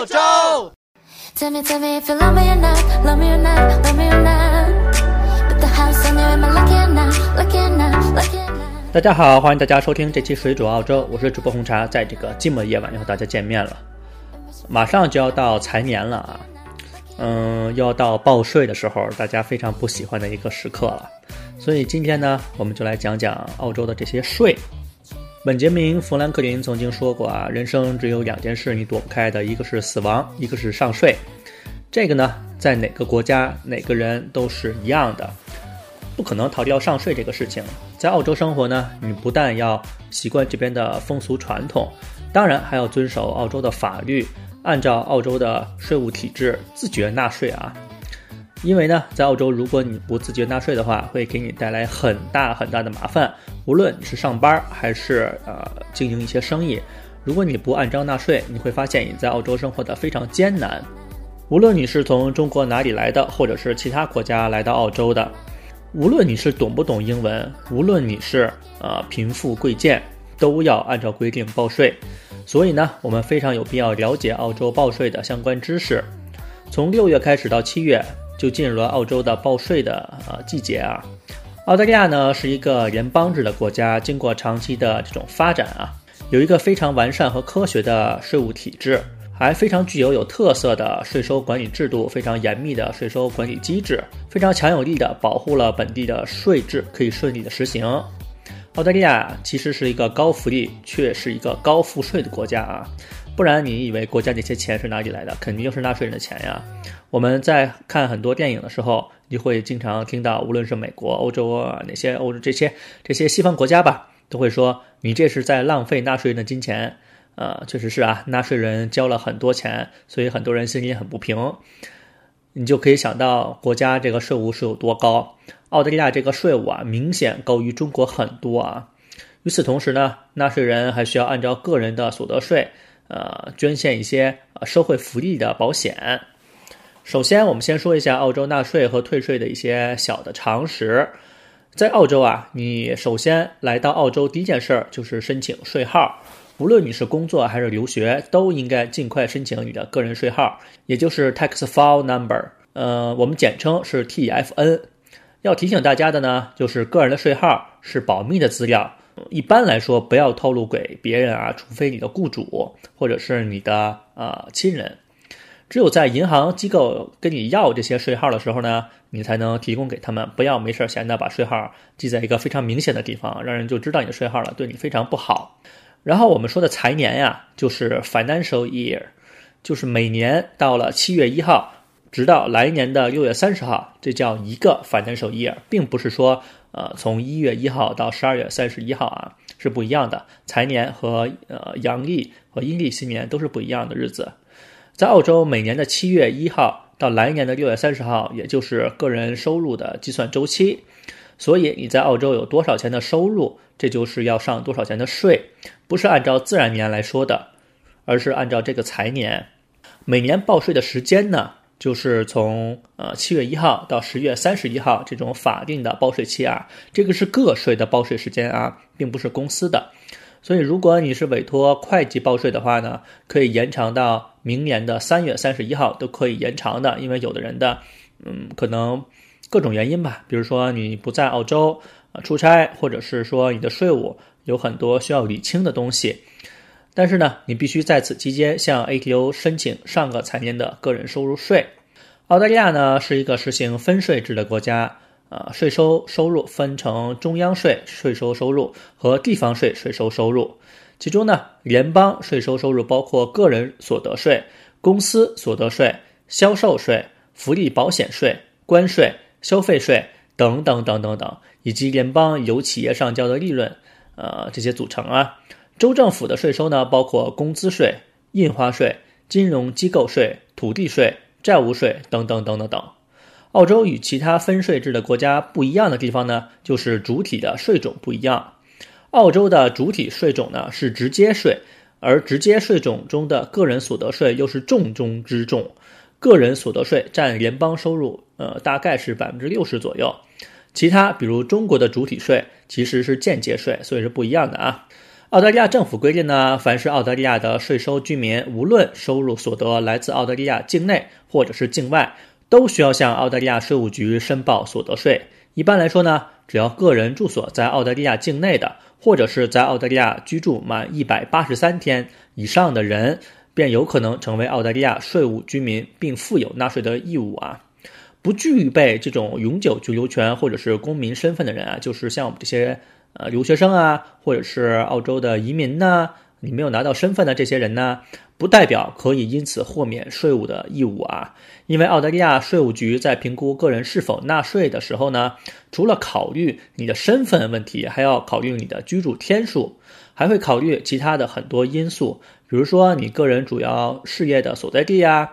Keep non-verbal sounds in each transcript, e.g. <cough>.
澳洲。Tell me, tell me if you love me or not, love me or not, love me or not. Put the house on you, am I lucky or not, lucky or not, lucky or not? 大家好，欢迎大家收听这期水煮澳洲，我是主播红茶，在这个寂寞夜晚又和大家见面了。马上就要到财年了啊，嗯，要到报税的时候，大家非常不喜欢的一个时刻了。所以今天呢，我们就来讲讲澳洲的这些税。本杰明·富兰克林曾经说过啊，人生只有两件事你躲不开的，一个是死亡，一个是上税。这个呢，在哪个国家、哪个人都是一样的，不可能逃掉上税这个事情。在澳洲生活呢，你不但要习惯这边的风俗传统，当然还要遵守澳洲的法律，按照澳洲的税务体制自觉纳税啊。因为呢，在澳洲，如果你不自觉纳税的话，会给你带来很大很大的麻烦。无论你是上班还是呃经营一些生意，如果你不按章纳税，你会发现你在澳洲生活的非常艰难。无论你是从中国哪里来的，或者是其他国家来到澳洲的，无论你是懂不懂英文，无论你是呃贫富贵贱，都要按照规定报税。所以呢，我们非常有必要了解澳洲报税的相关知识。从六月开始到七月，就进入了澳洲的报税的呃季节啊。澳大利亚呢是一个联邦制的国家，经过长期的这种发展啊，有一个非常完善和科学的税务体制，还非常具有有特色的税收管理制度，非常严密的税收管理机制，非常强有力的保护了本地的税制可以顺利的实行。澳大利亚其实是一个高福利却是一个高赋税的国家啊，不然你以为国家这些钱是哪里来的？肯定就是纳税人的钱呀。我们在看很多电影的时候，你会经常听到，无论是美国、欧洲啊，哪些欧洲这些这些西方国家吧，都会说你这是在浪费纳税人的金钱。呃，确实是啊，纳税人交了很多钱，所以很多人心里很不平。你就可以想到国家这个税务是有多高。澳大利亚这个税务啊，明显高于中国很多啊。与此同时呢，纳税人还需要按照个人的所得税，呃，捐献一些呃社会福利的保险。首先，我们先说一下澳洲纳税和退税的一些小的常识。在澳洲啊，你首先来到澳洲第一件事儿就是申请税号。无论你是工作还是留学，都应该尽快申请你的个人税号，也就是 Tax File Number，呃，我们简称是 TFN。要提醒大家的呢，就是个人的税号是保密的资料，一般来说不要透露给别人啊，除非你的雇主或者是你的呃亲人。只有在银行机构跟你要这些税号的时候呢，你才能提供给他们。不要没事闲的把税号记在一个非常明显的地方，让人就知道你的税号了，对你非常不好。然后我们说的财年呀，就是 financial year，就是每年到了七月一号，直到来年的六月三十号，这叫一个 financial year，并不是说呃从一月一号到十二月三十一号啊是不一样的。财年和呃阳历和阴历新年都是不一样的日子。在澳洲，每年的七月一号到来年的六月三十号，也就是个人收入的计算周期。所以你在澳洲有多少钱的收入，这就是要上多少钱的税，不是按照自然年来说的，而是按照这个财年。每年报税的时间呢，就是从呃七月一号到十月三十一号这种法定的报税期啊，这个是个税的报税时间啊，并不是公司的。所以如果你是委托会计报税的话呢，可以延长到明年的三月三十一号都可以延长的，因为有的人的嗯可能。各种原因吧，比如说你不在澳洲啊出差，或者是说你的税务有很多需要理清的东西，但是呢，你必须在此期间向 ATO 申请上个财年的个人收入税。澳大利亚呢是一个实行分税制的国家，啊，税收收入分成中央税税收收入和地方税税收收入，其中呢，联邦税收收入包括个人所得税、公司所得税、销售税、福利保险税、关税。消费税等等等等等，以及联邦由企业上交的利润，呃，这些组成啊。州政府的税收呢，包括工资税、印花税、金融机构税、土地税、债务税等等等等等。澳洲与其他分税制的国家不一样的地方呢，就是主体的税种不一样。澳洲的主体税种呢是直接税，而直接税种中的个人所得税又是重中之重。个人所得税占联邦收入，呃，大概是百分之六十左右。其他比如中国的主体税其实是间接税，所以是不一样的啊。澳大利亚政府规定呢，凡是澳大利亚的税收居民，无论收入所得来自澳大利亚境内或者是境外，都需要向澳大利亚税务局申报所得税。一般来说呢，只要个人住所在澳大利亚境内的，或者是在澳大利亚居住满一百八十三天以上的人，便有可能成为澳大利亚税务居民，并负有纳税的义务啊。不具备这种永久居留权或者是公民身份的人啊，就是像我们这些。呃，留学生啊，或者是澳洲的移民呢，你没有拿到身份的这些人呢，不代表可以因此豁免税务的义务啊。因为澳大利亚税务局在评估个人是否纳税的时候呢，除了考虑你的身份问题，还要考虑你的居住天数，还会考虑其他的很多因素，比如说你个人主要事业的所在地呀，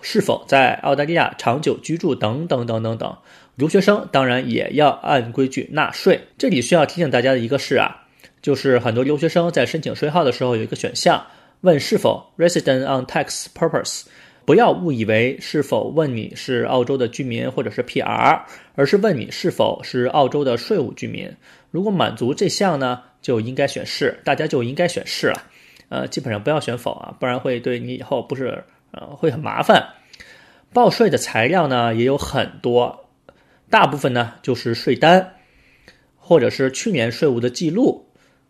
是否在澳大利亚长久居住等等等等等。留学生当然也要按规矩纳税。这里需要提醒大家的一个是啊，就是很多留学生在申请税号的时候有一个选项，问是否 resident on tax purpose，不要误以为是否问你是澳洲的居民或者是 PR，而是问你是否是澳洲的税务居民。如果满足这项呢，就应该选是，大家就应该选是了。呃，基本上不要选否啊，不然会对你以后不是呃会很麻烦。报税的材料呢也有很多。大部分呢就是税单，或者是去年税务的记录，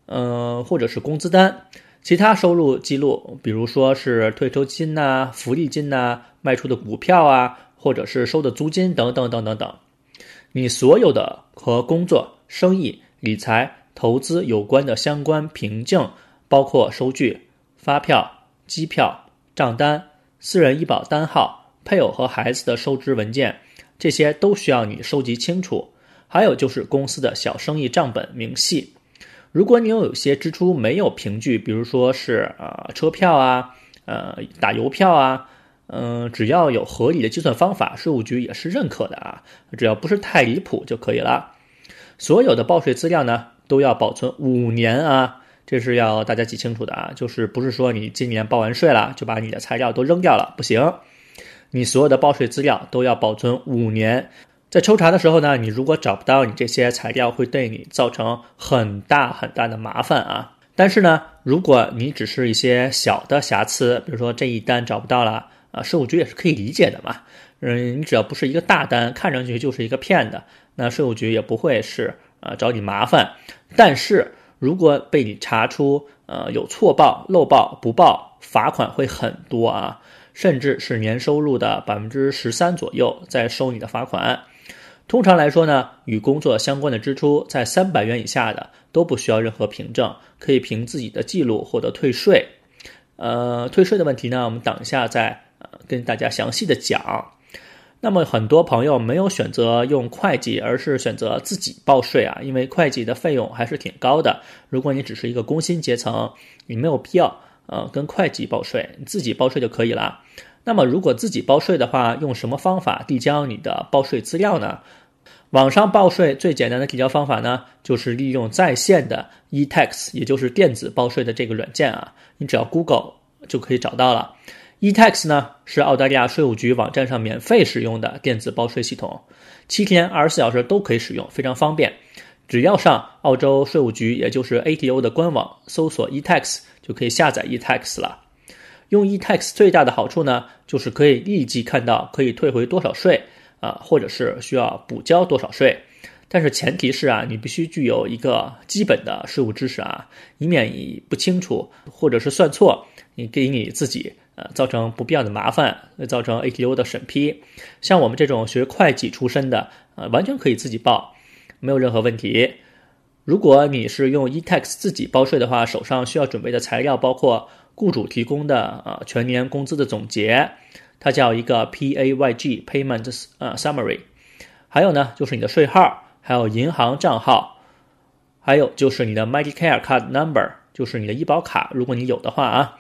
嗯，或者是工资单，其他收入记录，比如说是退休金呐、福利金呐、卖出的股票啊，或者是收的租金等等等等等。你所有的和工作、生意、理财、投资有关的相关凭证，包括收据、发票、机票、账单、私人医保单号、配偶和孩子的收支文件。这些都需要你收集清楚，还有就是公司的小生意账本明细。如果你有有些支出没有凭据，比如说是呃车票啊，呃打邮票啊，嗯，只要有合理的计算方法，税务局也是认可的啊，只要不是太离谱就可以了。所有的报税资料呢都要保存五年啊，这是要大家记清楚的啊，就是不是说你今年报完税了就把你的材料都扔掉了，不行。你所有的报税资料都要保存五年，在抽查的时候呢，你如果找不到你这些材料，会对你造成很大很大的麻烦啊。但是呢，如果你只是一些小的瑕疵，比如说这一单找不到了啊，税务局也是可以理解的嘛。嗯，你只要不是一个大单，看上去就是一个骗的，那税务局也不会是呃找你麻烦。但是如果被你查出呃有错报、漏报、不报，罚款会很多啊。甚至是年收入的百分之十三左右，在收你的罚款。通常来说呢，与工作相关的支出在三百元以下的都不需要任何凭证，可以凭自己的记录获得退税。呃，退税的问题呢，我们等一下再跟大家详细的讲。那么很多朋友没有选择用会计，而是选择自己报税啊，因为会计的费用还是挺高的。如果你只是一个工薪阶层，你没有必要。呃，跟会计报税，你自己报税就可以了。那么，如果自己报税的话，用什么方法递交你的报税资料呢？网上报税最简单的递交方法呢，就是利用在线的 eTax，也就是电子报税的这个软件啊。你只要 Google 就可以找到了。eTax 呢是澳大利亚税务局网站上免费使用的电子报税系统，七天二十四小时都可以使用，非常方便。只要上澳洲税务局，也就是 ATO 的官网搜索 eTax。就可以下载 eTax 了。用 eTax 最大的好处呢，就是可以立即看到可以退回多少税啊，或者是需要补交多少税。但是前提是啊，你必须具有一个基本的税务知识啊，以免你不清楚或者是算错，你给你自己呃造成不必要的麻烦，造成 ATO 的审批。像我们这种学会计出身的，呃，完全可以自己报，没有任何问题。如果你是用 eTax 自己报税的话，手上需要准备的材料包括雇主提供的呃全年工资的总结，它叫一个 Payg Payment 呃 Summary，还有呢就是你的税号，还有银行账号，还有就是你的 Medicare Card Number，就是你的医保卡，如果你有的话啊，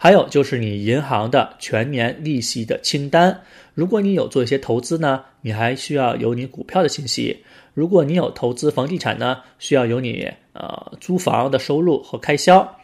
还有就是你银行的全年利息的清单。如果你有做一些投资呢，你还需要有你股票的信息。如果你有投资房地产呢，需要有你呃租房的收入和开销。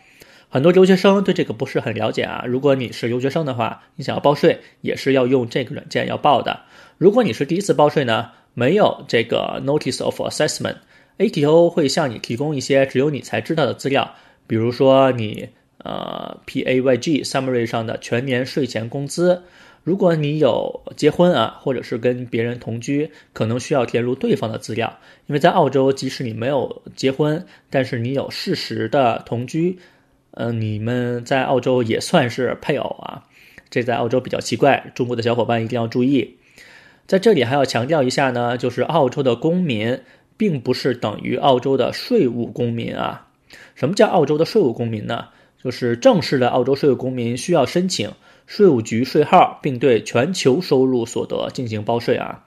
很多留学生对这个不是很了解啊。如果你是留学生的话，你想要报税也是要用这个软件要报的。如果你是第一次报税呢，没有这个 Notice of Assessment，ATO 会向你提供一些只有你才知道的资料，比如说你呃 PAYG summary 上的全年税前工资。如果你有结婚啊，或者是跟别人同居，可能需要填入对方的资料，因为在澳洲，即使你没有结婚，但是你有事实的同居，嗯，你们在澳洲也算是配偶啊。这在澳洲比较奇怪，中国的小伙伴一定要注意。在这里还要强调一下呢，就是澳洲的公民并不是等于澳洲的税务公民啊。什么叫澳洲的税务公民呢？就是正式的澳洲税务公民需要申请。税务局税号，并对全球收入所得进行报税啊。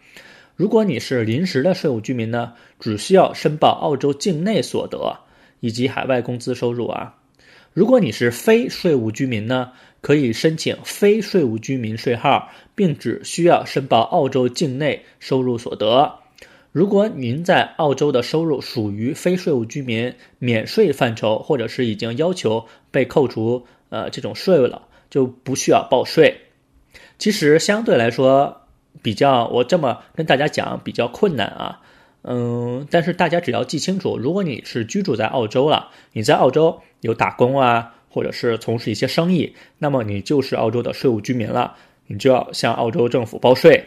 如果你是临时的税务居民呢，只需要申报澳洲境内所得以及海外工资收入啊。如果你是非税务居民呢，可以申请非税务居民税号，并只需要申报澳洲境内收入所得。如果您在澳洲的收入属于非税务居民免税范畴，或者是已经要求被扣除呃这种税了。就不需要报税。其实相对来说，比较我这么跟大家讲比较困难啊。嗯，但是大家只要记清楚，如果你是居住在澳洲了，你在澳洲有打工啊，或者是从事一些生意，那么你就是澳洲的税务居民了，你就要向澳洲政府报税。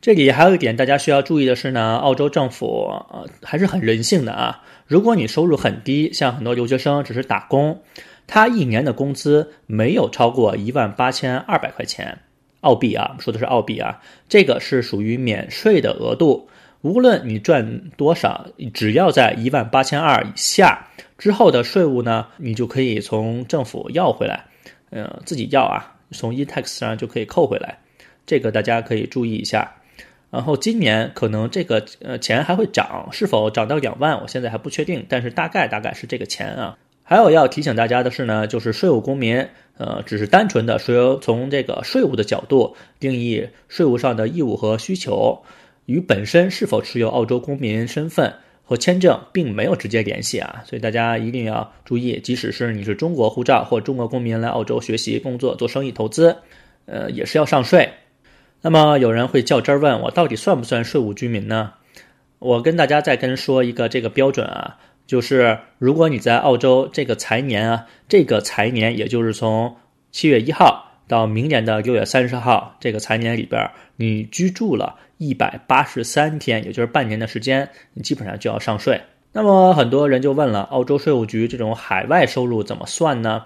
这里还有一点大家需要注意的是呢，澳洲政府呃还是很人性的啊。如果你收入很低，像很多留学生只是打工。他一年的工资没有超过一万八千二百块钱澳币啊，说的是澳币啊，这个是属于免税的额度。无论你赚多少，只要在一万八千二以下之后的税务呢，你就可以从政府要回来，嗯，自己要啊，从 e-tax 上就可以扣回来。这个大家可以注意一下。然后今年可能这个呃钱还会涨，是否涨到两万，我现在还不确定，但是大概大概是这个钱啊。还有要提醒大家的是呢，就是税务公民，呃，只是单纯的说从这个税务的角度定义税务上的义务和需求，与本身是否持有澳洲公民身份和签证并没有直接联系啊，所以大家一定要注意，即使是你是中国护照或中国公民来澳洲学习、工作、做生意、投资，呃，也是要上税。那么有人会较真儿问我，到底算不算税务居民呢？我跟大家再跟说一个这个标准啊。就是如果你在澳洲这个财年啊，这个财年也就是从七月一号到明年的六月三十号这个财年里边，你居住了一百八十三天，也就是半年的时间，你基本上就要上税。那么很多人就问了，澳洲税务局这种海外收入怎么算呢？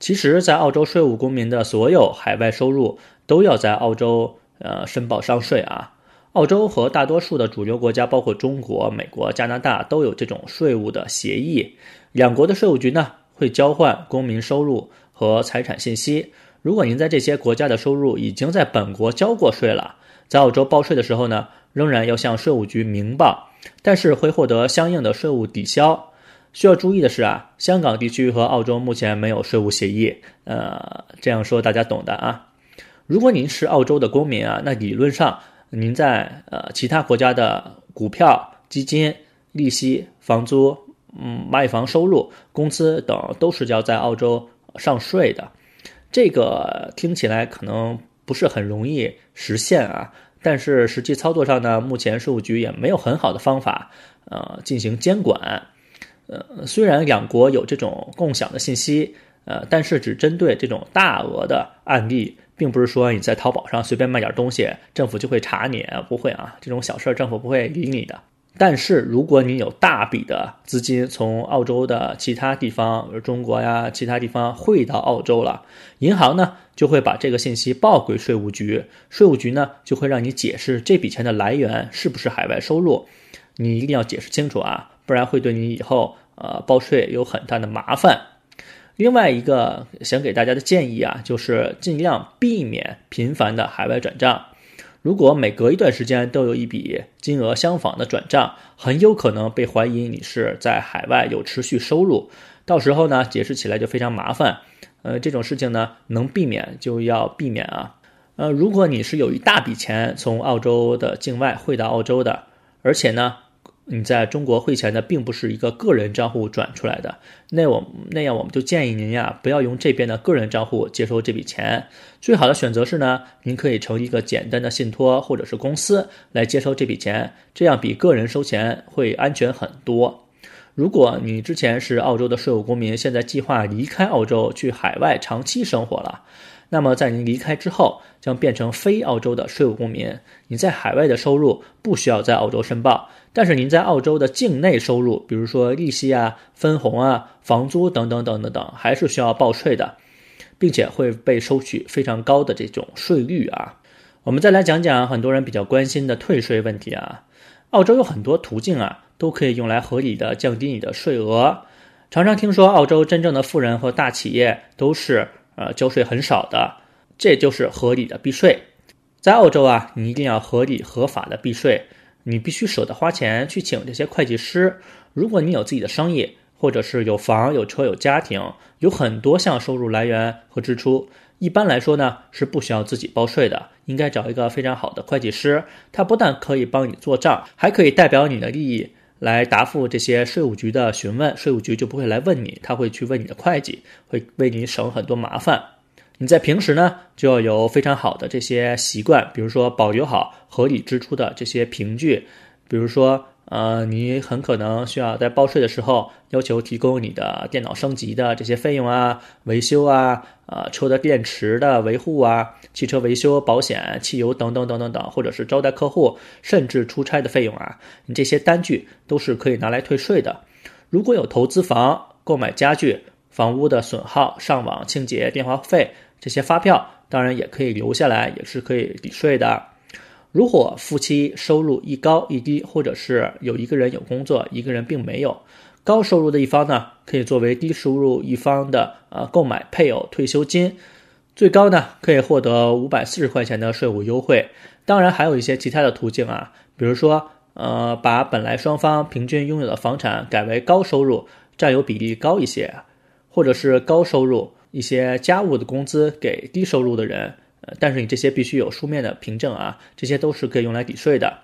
其实，在澳洲税务公民的所有海外收入都要在澳洲呃申报上税啊。澳洲和大多数的主流国家，包括中国、美国、加拿大，都有这种税务的协议。两国的税务局呢，会交换公民收入和财产信息。如果您在这些国家的收入已经在本国交过税了，在澳洲报税的时候呢，仍然要向税务局明报，但是会获得相应的税务抵消。需要注意的是啊，香港地区和澳洲目前没有税务协议。呃，这样说大家懂的啊。如果您是澳洲的公民啊，那理论上。您在呃其他国家的股票、基金、利息、房租、嗯卖房收入、工资等都是要在澳洲上税的。这个听起来可能不是很容易实现啊，但是实际操作上呢，目前税务局也没有很好的方法呃进行监管。呃，虽然两国有这种共享的信息，呃，但是只针对这种大额的案例。并不是说你在淘宝上随便卖点东西，政府就会查你，不会啊，这种小事儿政府不会理你的。但是如果你有大笔的资金从澳洲的其他地方，比如中国呀其他地方汇到澳洲了，银行呢就会把这个信息报给税务局，税务局呢就会让你解释这笔钱的来源是不是海外收入，你一定要解释清楚啊，不然会对你以后呃报税有很大的麻烦。另外一个想给大家的建议啊，就是尽量避免频繁的海外转账。如果每隔一段时间都有一笔金额相仿的转账，很有可能被怀疑你是在海外有持续收入，到时候呢解释起来就非常麻烦。呃，这种事情呢能避免就要避免啊。呃，如果你是有一大笔钱从澳洲的境外汇到澳洲的，而且呢。你在中国汇钱的并不是一个个人账户转出来的，那我那样我们就建议您呀，不要用这边的个人账户接收这笔钱。最好的选择是呢，您可以成一个简单的信托或者是公司来接收这笔钱，这样比个人收钱会安全很多。如果你之前是澳洲的税务公民，现在计划离开澳洲去海外长期生活了，那么在您离开之后，将变成非澳洲的税务公民。你在海外的收入不需要在澳洲申报，但是您在澳洲的境内收入，比如说利息啊、分红啊、房租等等等等等，还是需要报税的，并且会被收取非常高的这种税率啊。我们再来讲讲很多人比较关心的退税问题啊。澳洲有很多途径啊。都可以用来合理的降低你的税额。常常听说澳洲真正的富人和大企业都是呃交税很少的，这就是合理的避税。在澳洲啊，你一定要合理合法的避税，你必须舍得花钱去请这些会计师。如果你有自己的生意，或者是有房有车有家庭，有很多项收入来源和支出。一般来说呢，是不需要自己报税的，应该找一个非常好的会计师，他不但可以帮你做账，还可以代表你的利益。来答复这些税务局的询问，税务局就不会来问你，他会去问你的会计，会为你省很多麻烦。你在平时呢，就要有非常好的这些习惯，比如说保留好合理支出的这些凭据，比如说。呃，你很可能需要在报税的时候要求提供你的电脑升级的这些费用啊、维修啊、呃车的电池的维护啊、汽车维修保险、汽油等等等等等，或者是招待客户甚至出差的费用啊，你这些单据都是可以拿来退税的。如果有投资房、购买家具、房屋的损耗、上网清洁、电话费这些发票，当然也可以留下来，也是可以抵税的。如果夫妻收入一高一低，或者是有一个人有工作，一个人并没有，高收入的一方呢，可以作为低收入一方的呃购买配偶退休金，最高呢可以获得五百四十块钱的税务优惠。当然还有一些其他的途径啊，比如说呃把本来双方平均拥有的房产改为高收入占有比例高一些，或者是高收入一些家务的工资给低收入的人。但是你这些必须有书面的凭证啊，这些都是可以用来抵税的。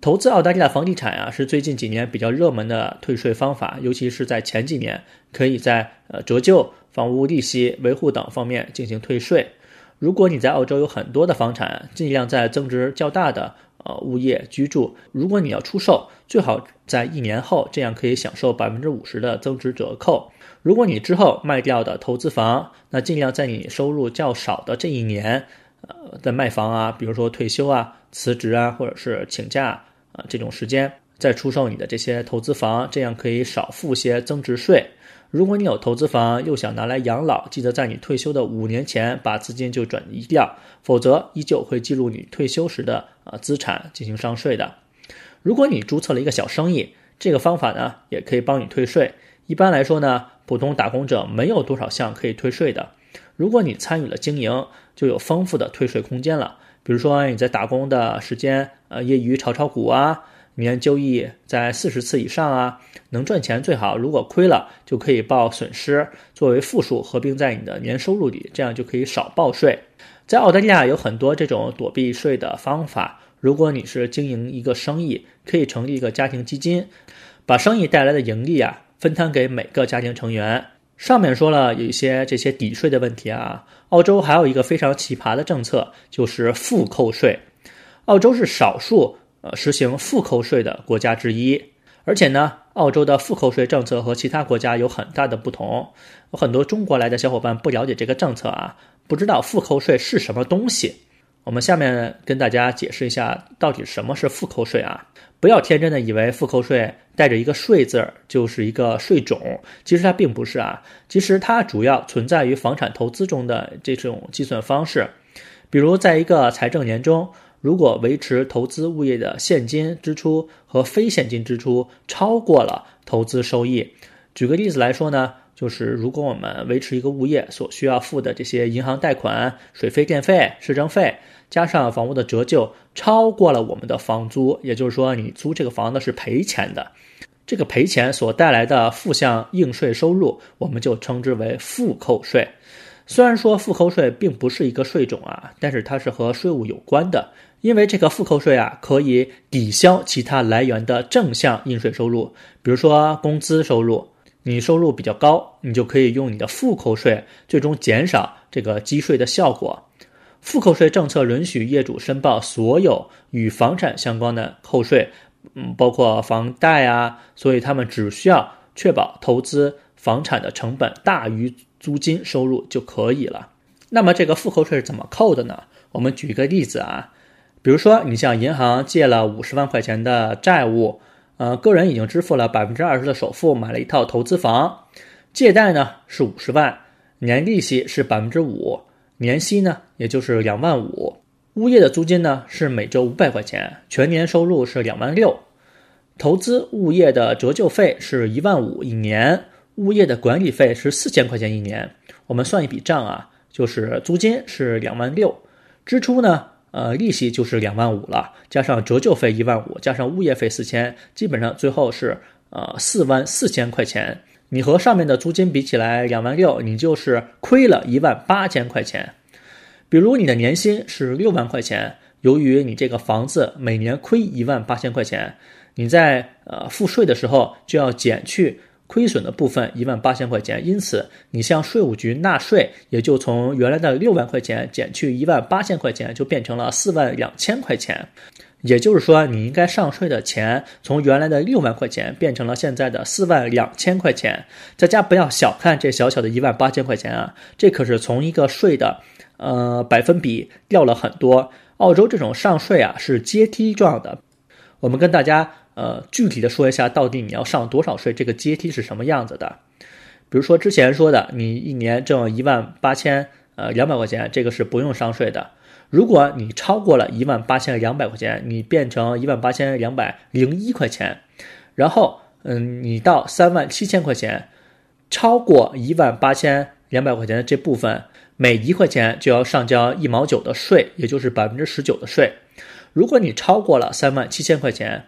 投资澳大利亚房地产啊，是最近几年比较热门的退税方法，尤其是在前几年，可以在呃折旧、房屋利息、维护等方面进行退税。如果你在澳洲有很多的房产，尽量在增值较大的呃物业居住。如果你要出售，最好在一年后，这样可以享受百分之五十的增值折扣。如果你之后卖掉的投资房，那尽量在你收入较少的这一年，呃，在卖房啊，比如说退休啊、辞职啊，或者是请假啊这种时间，再出售你的这些投资房，这样可以少付些增值税。如果你有投资房又想拿来养老，记得在你退休的五年前把资金就转移掉，否则依旧会记录你退休时的啊资产进行上税的。如果你注册了一个小生意，这个方法呢也可以帮你退税。一般来说呢。普通打工者没有多少项可以退税的，如果你参与了经营，就有丰富的退税空间了。比如说你在打工的时间，呃，业余炒炒股啊，年交易在四十次以上啊，能赚钱最好。如果亏了，就可以报损失作为负数合并在你的年收入里，这样就可以少报税。在澳大利亚有很多这种躲避税的方法。如果你是经营一个生意，可以成立一个家庭基金，把生意带来的盈利啊。分摊给每个家庭成员。上面说了有一些这些抵税的问题啊。澳洲还有一个非常奇葩的政策，就是负扣税。澳洲是少数呃实行负扣税的国家之一。而且呢，澳洲的负扣税政策和其他国家有很大的不同。有很多中国来的小伙伴不了解这个政策啊，不知道负扣税是什么东西。我们下面跟大家解释一下，到底什么是负扣税啊？不要天真的以为复扣税带着一个税字儿就是一个税种，其实它并不是啊。其实它主要存在于房产投资中的这种计算方式。比如，在一个财政年中，如果维持投资物业的现金支出和非现金支出超过了投资收益，举个例子来说呢，就是如果我们维持一个物业所需要付的这些银行贷款、水费、电费、市政费。加上房屋的折旧超过了我们的房租，也就是说你租这个房子是赔钱的，这个赔钱所带来的负向应税收入，我们就称之为负扣税。虽然说负扣税并不是一个税种啊，但是它是和税务有关的，因为这个负扣税啊可以抵消其他来源的正向应税收入，比如说工资收入，你收入比较高，你就可以用你的负扣税最终减少这个积税的效果。负扣税政策允许业主申报所有与房产相关的扣税，嗯，包括房贷啊，所以他们只需要确保投资房产的成本大于租金收入就可以了。那么这个负扣税是怎么扣的呢？我们举一个例子啊，比如说你向银行借了五十万块钱的债务，呃，个人已经支付了百分之二十的首付，买了一套投资房，借贷呢是五十万，年利息是百分之五，年息呢也就是两万五。物业的租金呢是每周五百块钱，全年收入是两万六。投资物业的折旧费是一万五一年，物业的管理费是四千块钱一年。我们算一笔账啊，就是租金是两万六，支出呢，呃，利息就是两万五了，加上折旧费一万五，加上物业费四千，基本上最后是呃四万四千块钱。你和上面的租金比起来，两万六，你就是亏了一万八千块钱。比如你的年薪是六万块钱，由于你这个房子每年亏一万八千块钱，你在呃付税的时候就要减去亏损的部分一万八千块钱，因此你向税务局纳税也就从原来的六万块钱减去一万八千块钱，就变成了四万两千块钱。也就是说，你应该上税的钱从原来的六万块钱变成了现在的四万两千块钱。大家不要小看这小小的一万八千块钱啊，这可是从一个税的。呃，百分比掉了很多。澳洲这种上税啊是阶梯状的。我们跟大家呃具体的说一下，到底你要上多少税，这个阶梯是什么样子的。比如说之前说的，你一年挣一万八千呃两百块钱，这个是不用上税的。如果你超过了一万八千两百块钱，你变成一万八千两百零一块钱，然后嗯，你到三万七千块钱，超过一万八千两百块钱的这部分。每一块钱就要上交一毛九的税，也就是百分之十九的税。如果你超过了三万七千块钱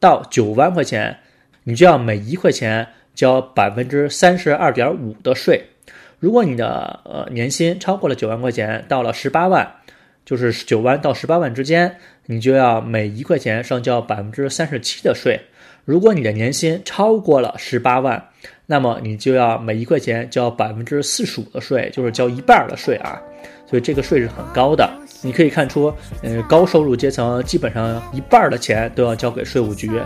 到九万块钱，你就要每一块钱交百分之三十二点五的税。如果你的呃年薪超过了九万块钱，到了十八万，就是九万到十八万之间，你就要每一块钱上交百分之三十七的税。如果你的年薪超过了十八万，那么你就要每一块钱交百分之四十五的税，就是交一半的税啊，所以这个税是很高的。你可以看出，嗯，高收入阶层基本上一半的钱都要交给税务局，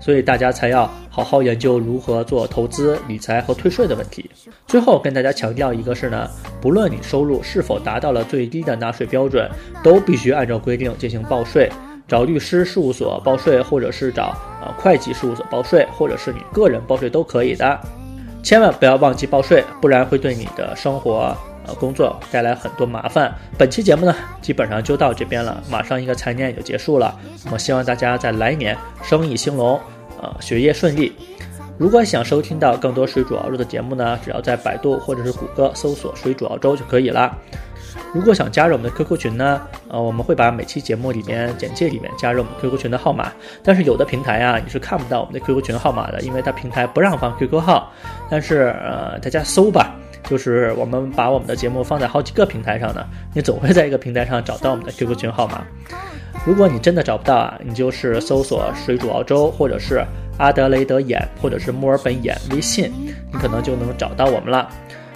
所以大家才要好好研究如何做投资理财和退税的问题。最后跟大家强调一个是呢，不论你收入是否达到了最低的纳税标准，都必须按照规定进行报税。找律师事务所报税，或者是找呃会计事务所报税，或者是你个人报税都可以的。千万不要忘记报税，不然会对你的生活呃工作带来很多麻烦。本期节目呢，基本上就到这边了，马上一个财年也就结束了。我希望大家在来年生意兴隆，呃学业顺利。如果想收听到更多水煮澳洲的节目呢，只要在百度或者是谷歌搜索“水煮熬粥”就可以了。如果想加入我们的 QQ 群呢，呃，我们会把每期节目里面简介里面加入我们 QQ 群的号码。但是有的平台啊，你是看不到我们的 QQ 群号码的，因为它平台不让放 QQ 号。但是呃，大家搜吧，就是我们把我们的节目放在好几个平台上呢，你总会在一个平台上找到我们的 <laughs> QQ 群号码。如果你真的找不到啊，你就是搜索“水煮澳洲”或者是阿德雷德眼或者是墨尔本眼微信，你可能就能找到我们了。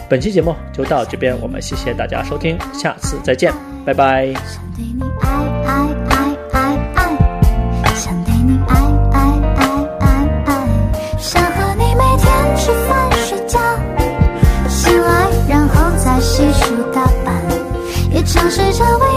本期节目就到这边，我们谢谢大家收听，下次再见，拜拜。技术打扮，也尝试着为